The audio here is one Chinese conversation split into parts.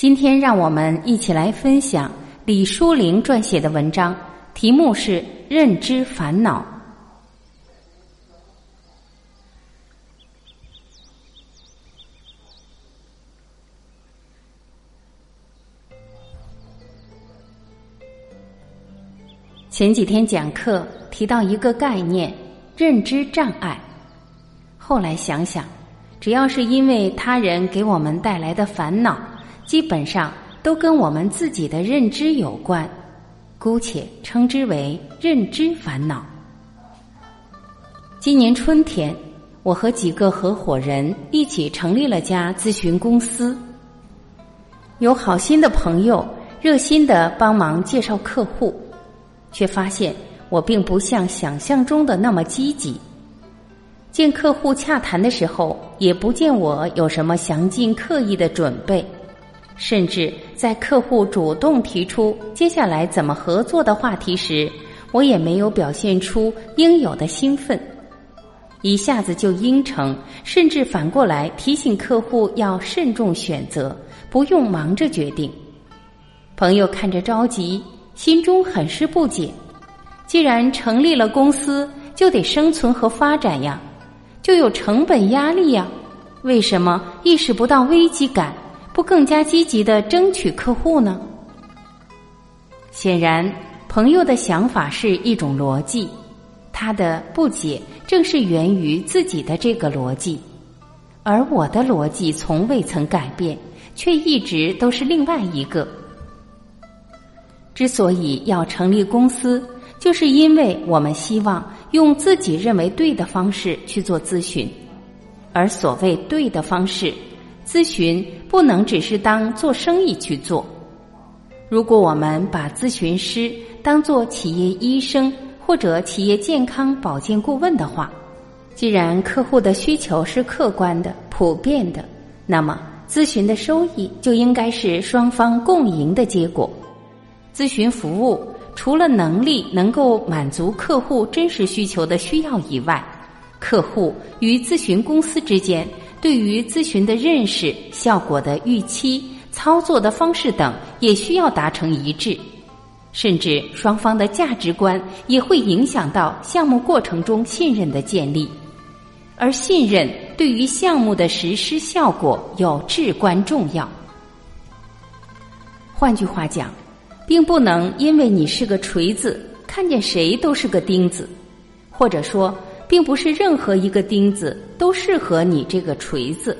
今天让我们一起来分享李淑玲撰写的文章，题目是《认知烦恼》。前几天讲课提到一个概念——认知障碍，后来想想，只要是因为他人给我们带来的烦恼。基本上都跟我们自己的认知有关，姑且称之为认知烦恼。今年春天，我和几个合伙人一起成立了家咨询公司，有好心的朋友热心的帮忙介绍客户，却发现我并不像想象中的那么积极。见客户洽谈的时候，也不见我有什么详尽刻意的准备。甚至在客户主动提出接下来怎么合作的话题时，我也没有表现出应有的兴奋，一下子就应承，甚至反过来提醒客户要慎重选择，不用忙着决定。朋友看着着急，心中很是不解。既然成立了公司，就得生存和发展呀，就有成本压力呀，为什么意识不到危机感？不更加积极的争取客户呢？显然，朋友的想法是一种逻辑，他的不解正是源于自己的这个逻辑，而我的逻辑从未曾改变，却一直都是另外一个。之所以要成立公司，就是因为我们希望用自己认为对的方式去做咨询，而所谓对的方式。咨询不能只是当做生意去做。如果我们把咨询师当做企业医生或者企业健康保健顾问的话，既然客户的需求是客观的、普遍的，那么咨询的收益就应该是双方共赢的结果。咨询服务除了能力能够满足客户真实需求的需要以外，客户与咨询公司之间。对于咨询的认识、效果的预期、操作的方式等，也需要达成一致。甚至双方的价值观也会影响到项目过程中信任的建立，而信任对于项目的实施效果有至关重要。换句话讲，并不能因为你是个锤子，看见谁都是个钉子，或者说。并不是任何一个钉子都适合你这个锤子。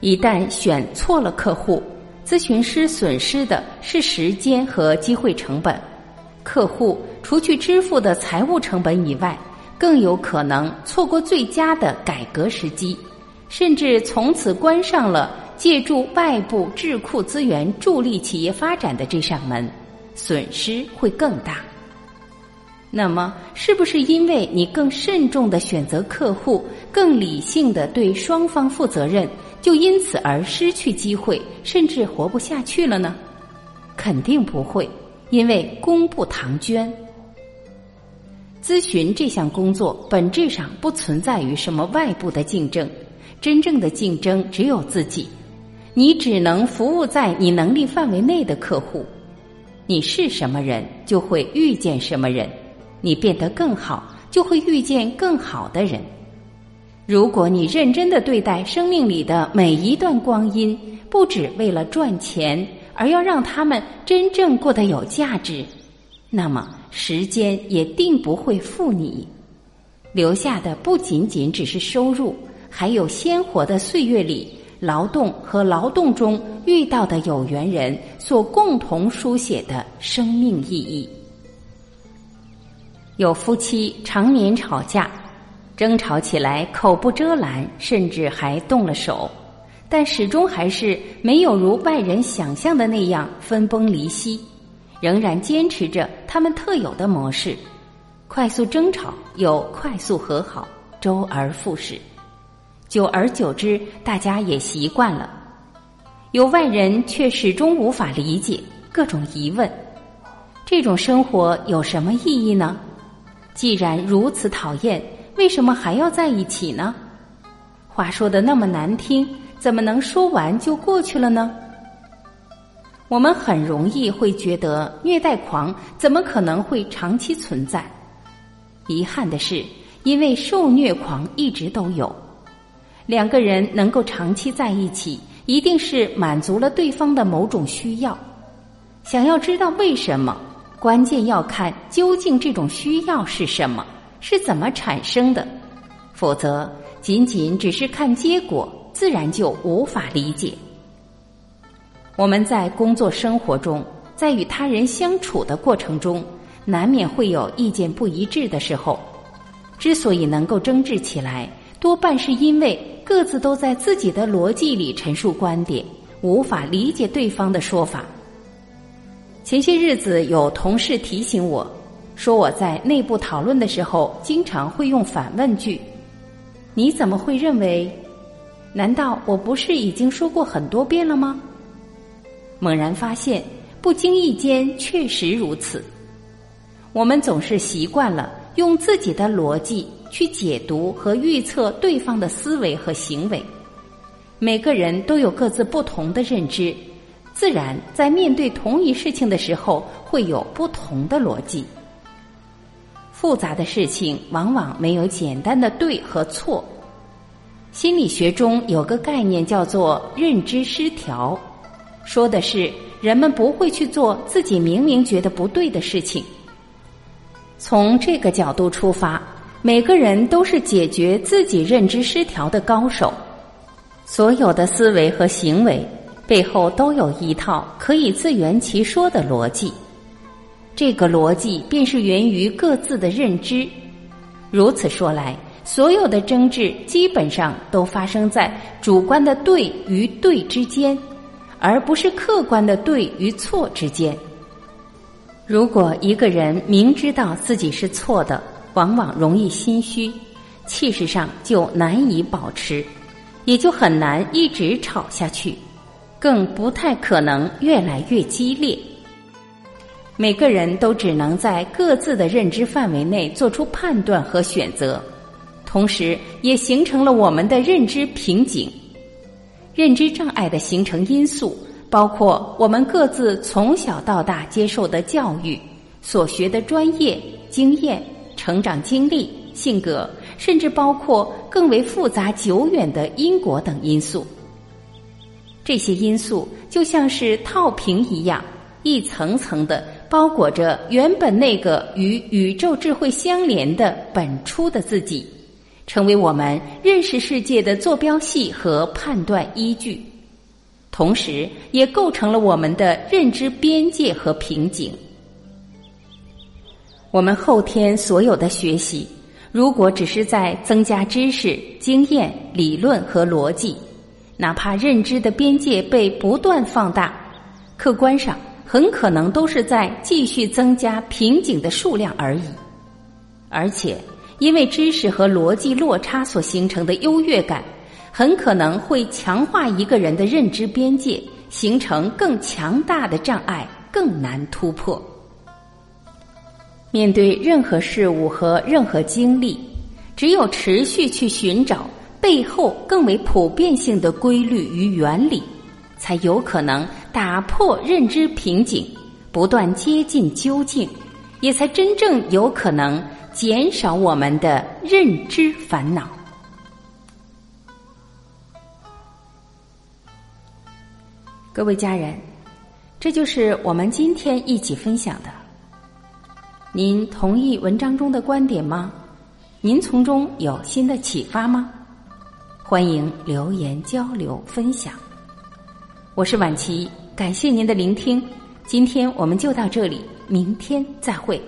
一旦选错了客户，咨询师损失的是时间和机会成本。客户除去支付的财务成本以外，更有可能错过最佳的改革时机，甚至从此关上了借助外部智库资源助力企业发展的这扇门，损失会更大。那么，是不是因为你更慎重的选择客户，更理性的对双方负责任，就因此而失去机会，甚至活不下去了呢？肯定不会，因为功不唐捐。咨询这项工作本质上不存在于什么外部的竞争，真正的竞争只有自己。你只能服务在你能力范围内的客户。你是什么人，就会遇见什么人。你变得更好，就会遇见更好的人。如果你认真的对待生命里的每一段光阴，不只为了赚钱，而要让他们真正过得有价值，那么时间也定不会负你，留下的不仅仅只是收入，还有鲜活的岁月里劳动和劳动中遇到的有缘人所共同书写的生命意义。有夫妻常年吵架，争吵起来口不遮拦，甚至还动了手。但始终还是没有如外人想象的那样分崩离析，仍然坚持着他们特有的模式：快速争吵又快速和好，周而复始。久而久之，大家也习惯了。有外人却始终无法理解，各种疑问：这种生活有什么意义呢？既然如此讨厌，为什么还要在一起呢？话说的那么难听，怎么能说完就过去了呢？我们很容易会觉得虐待狂怎么可能会长期存在？遗憾的是，因为受虐狂一直都有。两个人能够长期在一起，一定是满足了对方的某种需要。想要知道为什么，关键要看究竟这种需要是什么，是怎么产生的，否则。仅仅只是看结果，自然就无法理解。我们在工作生活中，在与他人相处的过程中，难免会有意见不一致的时候。之所以能够争执起来，多半是因为各自都在自己的逻辑里陈述观点，无法理解对方的说法。前些日子有同事提醒我，说我在内部讨论的时候，经常会用反问句。你怎么会认为？难道我不是已经说过很多遍了吗？猛然发现，不经意间确实如此。我们总是习惯了用自己的逻辑去解读和预测对方的思维和行为。每个人都有各自不同的认知，自然在面对同一事情的时候会有不同的逻辑。复杂的事情往往没有简单的对和错。心理学中有个概念叫做认知失调，说的是人们不会去做自己明明觉得不对的事情。从这个角度出发，每个人都是解决自己认知失调的高手。所有的思维和行为背后都有一套可以自圆其说的逻辑。这个逻辑便是源于各自的认知。如此说来，所有的争执基本上都发生在主观的对与对之间，而不是客观的对与错之间。如果一个人明知道自己是错的，往往容易心虚，气势上就难以保持，也就很难一直吵下去，更不太可能越来越激烈。每个人都只能在各自的认知范围内做出判断和选择，同时也形成了我们的认知瓶颈。认知障碍的形成因素包括我们各自从小到大接受的教育、所学的专业、经验、成长经历、性格，甚至包括更为复杂久远的因果等因素。这些因素就像是套瓶一样，一层层的。包裹着原本那个与宇宙智慧相连的本初的自己，成为我们认识世界的坐标系和判断依据，同时也构成了我们的认知边界和瓶颈。我们后天所有的学习，如果只是在增加知识、经验、理论和逻辑，哪怕认知的边界被不断放大，客观上。很可能都是在继续增加瓶颈的数量而已，而且因为知识和逻辑落差所形成的优越感，很可能会强化一个人的认知边界，形成更强大的障碍，更难突破。面对任何事物和任何经历，只有持续去寻找背后更为普遍性的规律与原理。才有可能打破认知瓶颈，不断接近究竟，也才真正有可能减少我们的认知烦恼。各位家人，这就是我们今天一起分享的。您同意文章中的观点吗？您从中有新的启发吗？欢迎留言交流分享。我是婉琪，感谢您的聆听。今天我们就到这里，明天再会。